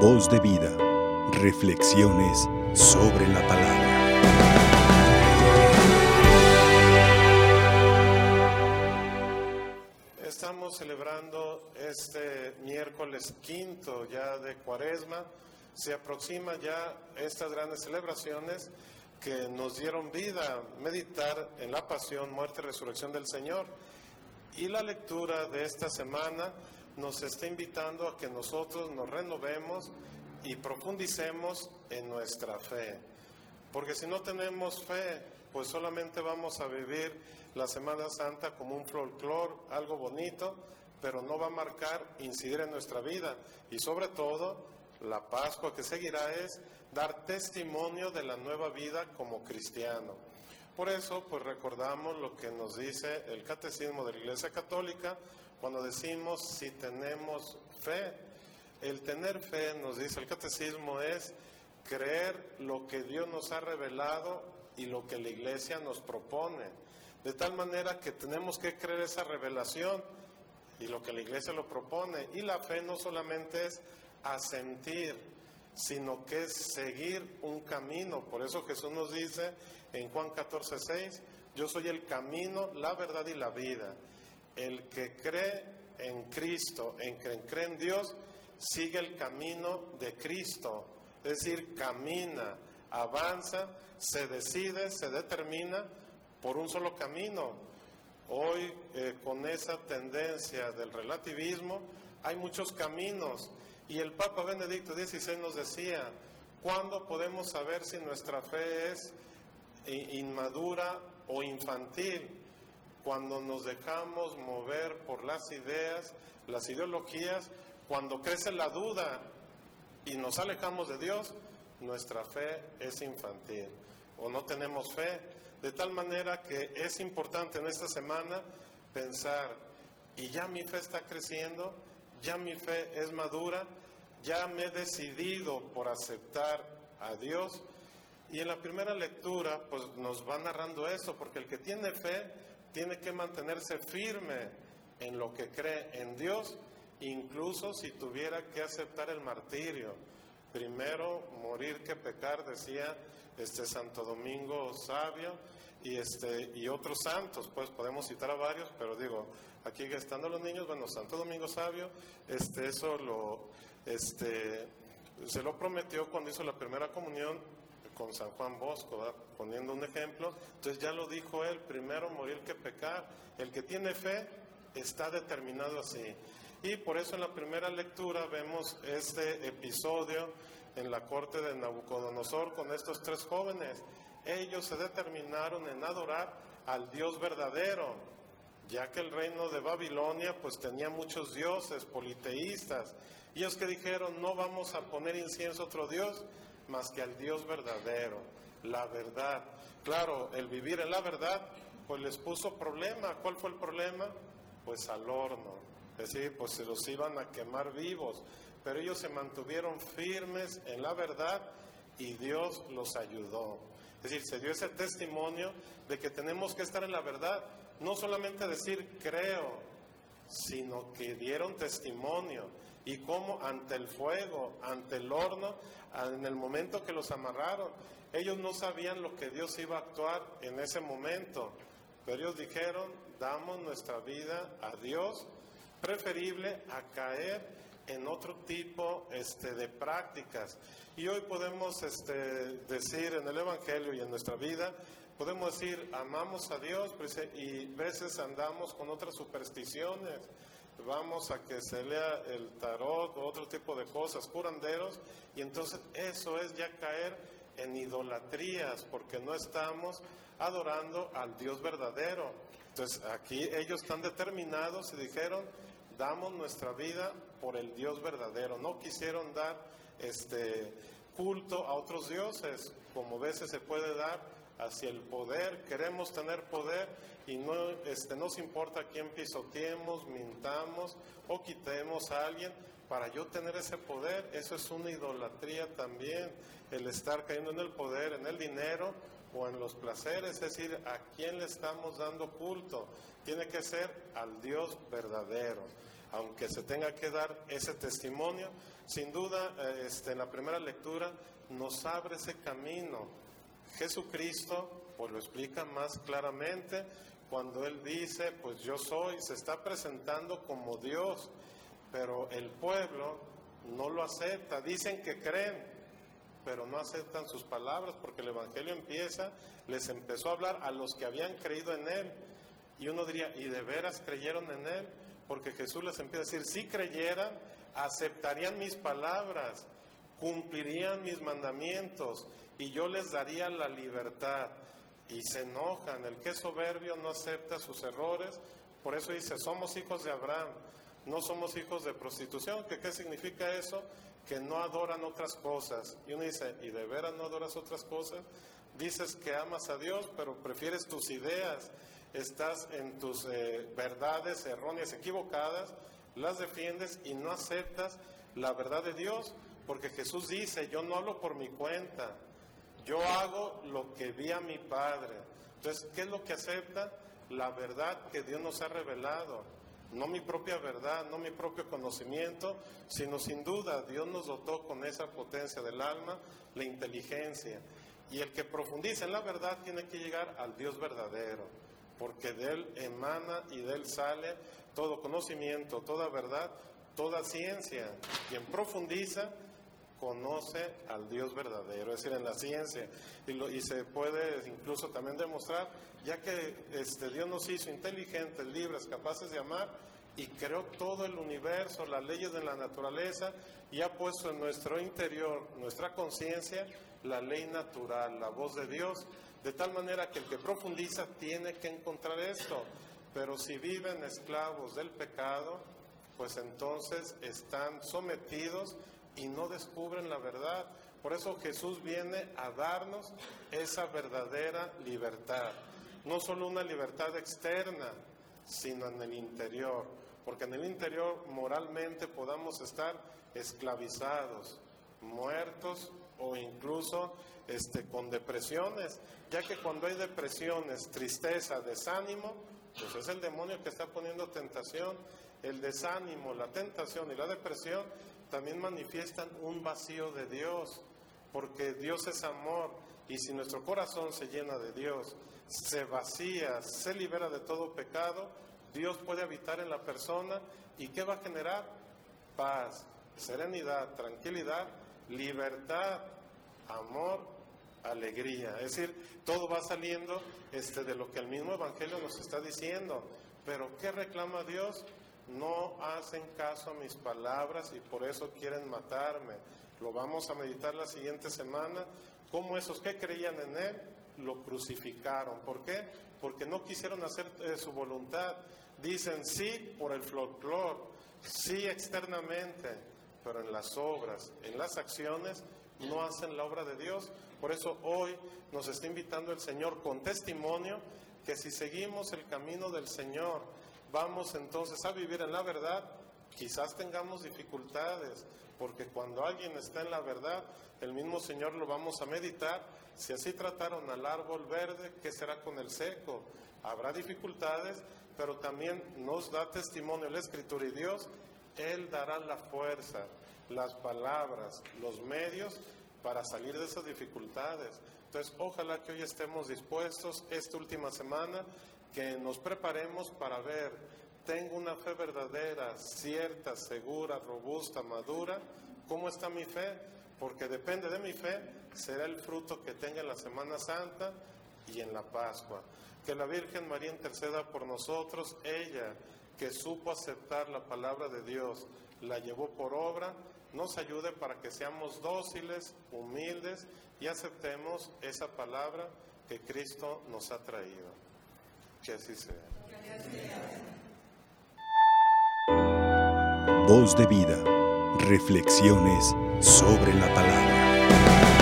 Voz de vida. Reflexiones sobre la palabra. Estamos celebrando este miércoles quinto ya de Cuaresma. Se aproxima ya estas grandes celebraciones que nos dieron vida, meditar en la pasión, muerte y resurrección del Señor. Y la lectura de esta semana nos está invitando a que nosotros nos renovemos y profundicemos en nuestra fe. Porque si no tenemos fe, pues solamente vamos a vivir la Semana Santa como un folclore, algo bonito, pero no va a marcar, incidir en nuestra vida. Y sobre todo, la Pascua que seguirá es dar testimonio de la nueva vida como cristiano. Por eso, pues recordamos lo que nos dice el Catecismo de la Iglesia Católica cuando decimos si tenemos fe. El tener fe, nos dice el Catecismo, es creer lo que Dios nos ha revelado y lo que la Iglesia nos propone. De tal manera que tenemos que creer esa revelación y lo que la Iglesia lo propone. Y la fe no solamente es asentir, sino que es seguir un camino. Por eso Jesús nos dice en Juan 14, 6, yo soy el camino, la verdad y la vida. El que cree en Cristo, en que cree en Dios, sigue el camino de Cristo. Es decir, camina, avanza, se decide, se determina por un solo camino. Hoy, eh, con esa tendencia del relativismo, hay muchos caminos. Y el Papa Benedicto XVI nos decía, ¿cuándo podemos saber si nuestra fe es inmadura o infantil, cuando nos dejamos mover por las ideas, las ideologías, cuando crece la duda y nos alejamos de Dios, nuestra fe es infantil o no tenemos fe. De tal manera que es importante en esta semana pensar, y ya mi fe está creciendo, ya mi fe es madura, ya me he decidido por aceptar a Dios, y en la primera lectura, pues nos va narrando eso, porque el que tiene fe tiene que mantenerse firme en lo que cree en Dios, incluso si tuviera que aceptar el martirio. Primero morir que pecar, decía este Santo Domingo Sabio y este y otros santos, pues podemos citar a varios, pero digo, aquí estando los niños, bueno, Santo Domingo Sabio, este eso lo este se lo prometió cuando hizo la primera comunión con San Juan Bosco, poniendo un ejemplo. Entonces ya lo dijo él, primero morir que pecar. El que tiene fe está determinado así. Y por eso en la primera lectura vemos este episodio en la corte de Nabucodonosor con estos tres jóvenes. Ellos se determinaron en adorar al Dios verdadero, ya que el reino de Babilonia pues tenía muchos dioses politeístas. Y ellos que dijeron, no vamos a poner incienso a otro Dios, más que al Dios verdadero, la verdad. Claro, el vivir en la verdad, pues les puso problema. ¿Cuál fue el problema? Pues al horno. Es decir, pues se los iban a quemar vivos. Pero ellos se mantuvieron firmes en la verdad y Dios los ayudó. Es decir, se dio ese testimonio de que tenemos que estar en la verdad. No solamente decir creo, sino que dieron testimonio y cómo ante el fuego, ante el horno, en el momento que los amarraron, ellos no sabían lo que Dios iba a actuar en ese momento, pero ellos dijeron, damos nuestra vida a Dios, preferible a caer en otro tipo este, de prácticas. Y hoy podemos este, decir en el Evangelio y en nuestra vida, podemos decir, amamos a Dios y veces andamos con otras supersticiones vamos a que se lea el tarot o otro tipo de cosas, curanderos, y entonces eso es ya caer en idolatrías, porque no estamos adorando al Dios verdadero. Entonces aquí ellos están determinados y dijeron, damos nuestra vida por el Dios verdadero. No quisieron dar este culto a otros dioses, como a veces se puede dar hacia el poder, queremos tener poder y no este, nos importa quién pisoteemos, mintamos o quitemos a alguien para yo tener ese poder, eso es una idolatría también, el estar cayendo en el poder, en el dinero o en los placeres, es decir, a quién le estamos dando culto, tiene que ser al Dios verdadero. Aunque se tenga que dar ese testimonio, sin duda eh, este, en la primera lectura nos abre ese camino. Jesucristo pues lo explica más claramente cuando él dice, pues yo soy, se está presentando como Dios, pero el pueblo no lo acepta, dicen que creen, pero no aceptan sus palabras porque el Evangelio empieza, les empezó a hablar a los que habían creído en él. Y uno diría, ¿y de veras creyeron en él? Porque Jesús les empieza a decir, si creyeran, aceptarían mis palabras, cumplirían mis mandamientos y yo les daría la libertad. Y se enojan, el que es soberbio no acepta sus errores, por eso dice, somos hijos de Abraham, no somos hijos de prostitución. ¿Qué, ¿Qué significa eso? Que no adoran otras cosas. Y uno dice, ¿y de veras no adoras otras cosas? Dices que amas a Dios, pero prefieres tus ideas, estás en tus eh, verdades erróneas, equivocadas, las defiendes y no aceptas la verdad de Dios, porque Jesús dice, yo no hablo por mi cuenta, yo hago lo que vi a mi Padre. Entonces, ¿qué es lo que acepta? La verdad que Dios nos ha revelado. No mi propia verdad, no mi propio conocimiento, sino sin duda Dios nos dotó con esa potencia del alma, la inteligencia. Y el que profundiza en la verdad tiene que llegar al Dios verdadero, porque de Él emana y de Él sale todo conocimiento, toda verdad, toda ciencia. Quien profundiza conoce al Dios verdadero, es decir, en la ciencia. Y, se puede incluso también demostrar, ya que este, Dios nos hizo inteligentes, libres, capaces de amar, y creó todo el universo, las leyes de la naturaleza, y ha puesto en nuestro interior, nuestra conciencia, la ley natural, la voz de Dios, de tal manera que el que profundiza tiene que encontrar esto. Pero si viven esclavos del pecado, pues entonces están sometidos y no descubren la verdad. Por eso Jesús viene a darnos esa verdadera libertad. No solo una libertad externa, sino en el interior. Porque en el interior moralmente podamos estar esclavizados, muertos o incluso este, con depresiones, ya que cuando hay depresiones, tristeza, desánimo, pues es el demonio que está poniendo tentación. El desánimo, la tentación y la depresión también manifiestan un vacío de Dios, porque Dios es amor y si nuestro corazón se llena de Dios, se vacía, se libera de todo pecado, Dios puede habitar en la persona y ¿qué va a generar? Paz, serenidad, tranquilidad, libertad, amor, alegría. Es decir, todo va saliendo este, de lo que el mismo Evangelio nos está diciendo. Pero ¿qué reclama Dios? No hacen caso a mis palabras y por eso quieren matarme. Lo vamos a meditar la siguiente semana. ¿Cómo esos que creían en Él lo crucificaron? ¿Por qué? Porque no quisieron hacer eh, su voluntad. Dicen sí por el folclore, sí externamente, pero en las obras, en las acciones, no hacen la obra de Dios. Por eso hoy nos está invitando el Señor con testimonio que si seguimos el camino del Señor, vamos entonces a vivir en la verdad, quizás tengamos dificultades, porque cuando alguien está en la verdad, el mismo Señor lo vamos a meditar. Si así trataron al árbol verde, ¿qué será con el seco? Habrá dificultades, pero también nos da testimonio la Escritura y Dios, Él dará la fuerza, las palabras, los medios para salir de esas dificultades. Entonces, ojalá que hoy estemos dispuestos esta última semana, que nos preparemos para ver, tengo una fe verdadera, cierta, segura, robusta, madura, ¿cómo está mi fe? Porque depende de mi fe, será el fruto que tenga en la Semana Santa y en la Pascua. Que la Virgen María interceda por nosotros, ella que supo aceptar la palabra de Dios, la llevó por obra, nos ayude para que seamos dóciles, humildes y aceptemos esa palabra que Cristo nos ha traído. Que así sea. Voz de vida. Reflexiones sobre la palabra.